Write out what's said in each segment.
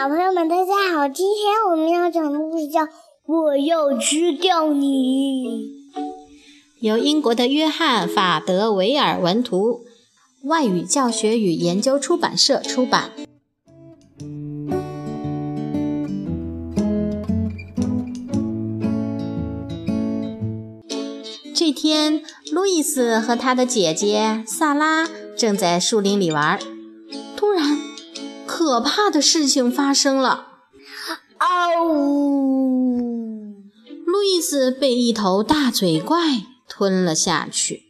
小朋友们，大家好！今天我们要讲的故事叫《我要吃掉你》，由英国的约翰·法德维尔文图，外语教学与研究出版社出版。这天，路易斯和他的姐姐萨拉正在树林里玩，突然。可怕的事情发生了！啊呜！路易斯被一头大嘴怪吞了下去。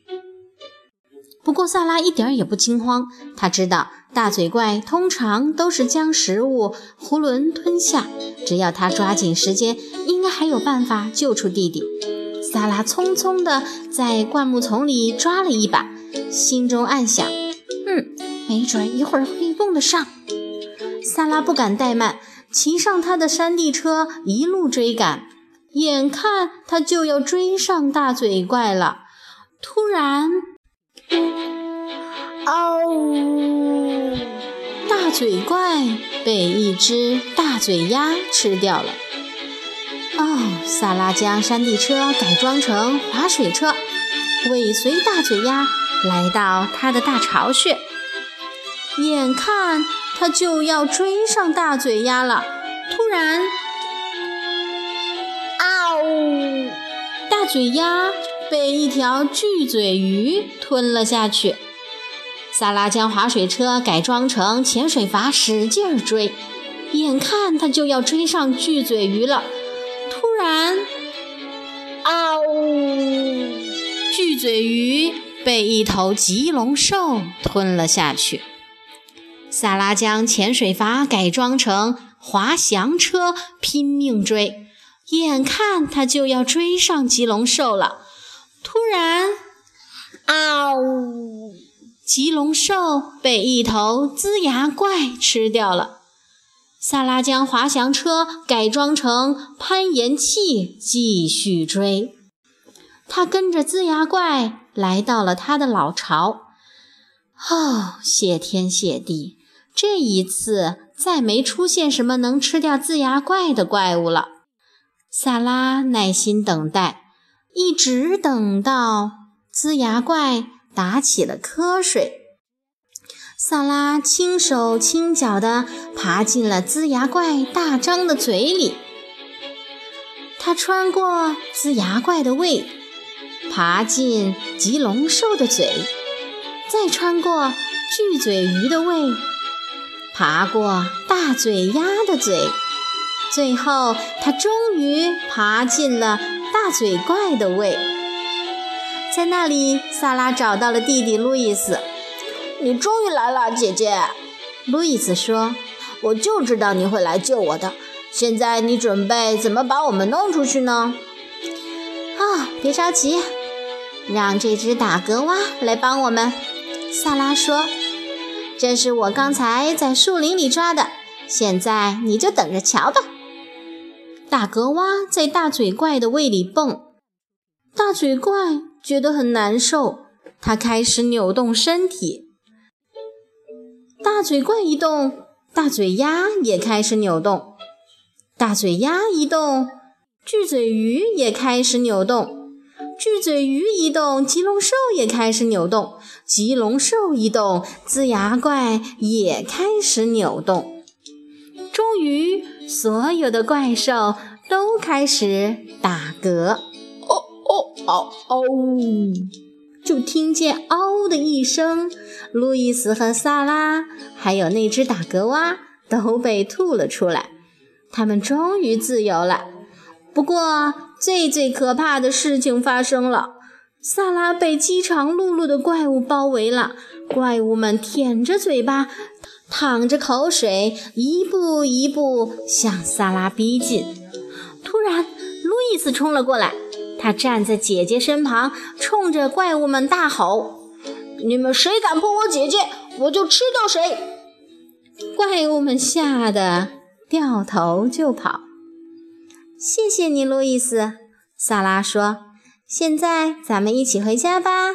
不过萨拉一点也不惊慌，他知道大嘴怪通常都是将食物囫囵吞下，只要他抓紧时间，应该还有办法救出弟弟。萨拉匆匆地在灌木丛里抓了一把，心中暗想：“嗯，没准一会儿会用得上。”萨拉不敢怠慢，骑上他的山地车，一路追赶。眼看他就要追上大嘴怪了，突然，哦！大嘴怪被一只大嘴鸭吃掉了。哦，萨拉将山地车改装成滑水车，尾随大嘴鸭来到他的大巢穴。眼看。他就要追上大嘴鸭了，突然，啊呜！大嘴鸭被一条巨嘴鱼吞了下去。萨拉将滑水车改装成潜水筏，使劲追，眼看他就要追上巨嘴鱼了，突然，啊呜！巨嘴鱼被一头棘龙兽吞了下去。萨拉将潜水筏改装成滑翔车，拼命追。眼看他就要追上棘龙兽了，突然，啊呜！棘龙兽被一头龇牙怪吃掉了。萨拉将滑翔车改装成攀岩器，继续追。他跟着龇牙怪来到了他的老巢。哦，谢天谢地！这一次再没出现什么能吃掉龇牙怪的怪物了。萨拉耐心等待，一直等到龇牙怪打起了瞌睡。萨拉轻手轻脚地爬进了龇牙怪大张的嘴里。他穿过龇牙怪的胃，爬进棘龙兽的嘴，再穿过巨嘴鱼的胃。爬过大嘴鸭的嘴，最后他终于爬进了大嘴怪的胃。在那里，萨拉找到了弟弟路易斯。“你终于来了，姐姐。”路易斯说，“我就知道你会来救我的。现在你准备怎么把我们弄出去呢？”“啊，别着急，让这只大格蛙来帮我们。”萨拉说。这是我刚才在树林里抓的，现在你就等着瞧吧。大格蛙在大嘴怪的胃里蹦，大嘴怪觉得很难受，它开始扭动身体。大嘴怪一动，大嘴鸭也开始扭动；大嘴鸭一动，巨嘴鱼也开始扭动。巨嘴鱼一动，棘龙兽也开始扭动；棘龙兽一动，龇牙怪也开始扭动。终于，所有的怪兽都开始打嗝。哦哦哦哦！就听见“嗷”的一声，路易斯和萨拉，还有那只打嗝蛙都被吐了出来。他们终于自由了。不过，最最可怕的事情发生了，萨拉被饥肠辘辘的怪物包围了。怪物们舔着嘴巴，淌着口水，一步一步向萨拉逼近。突然，路易斯冲了过来，他站在姐姐身旁，冲着怪物们大吼：“你们谁敢碰我姐姐，我就吃掉谁！”怪物们吓得掉头就跑。谢谢你，路易斯。萨拉说：“现在咱们一起回家吧。”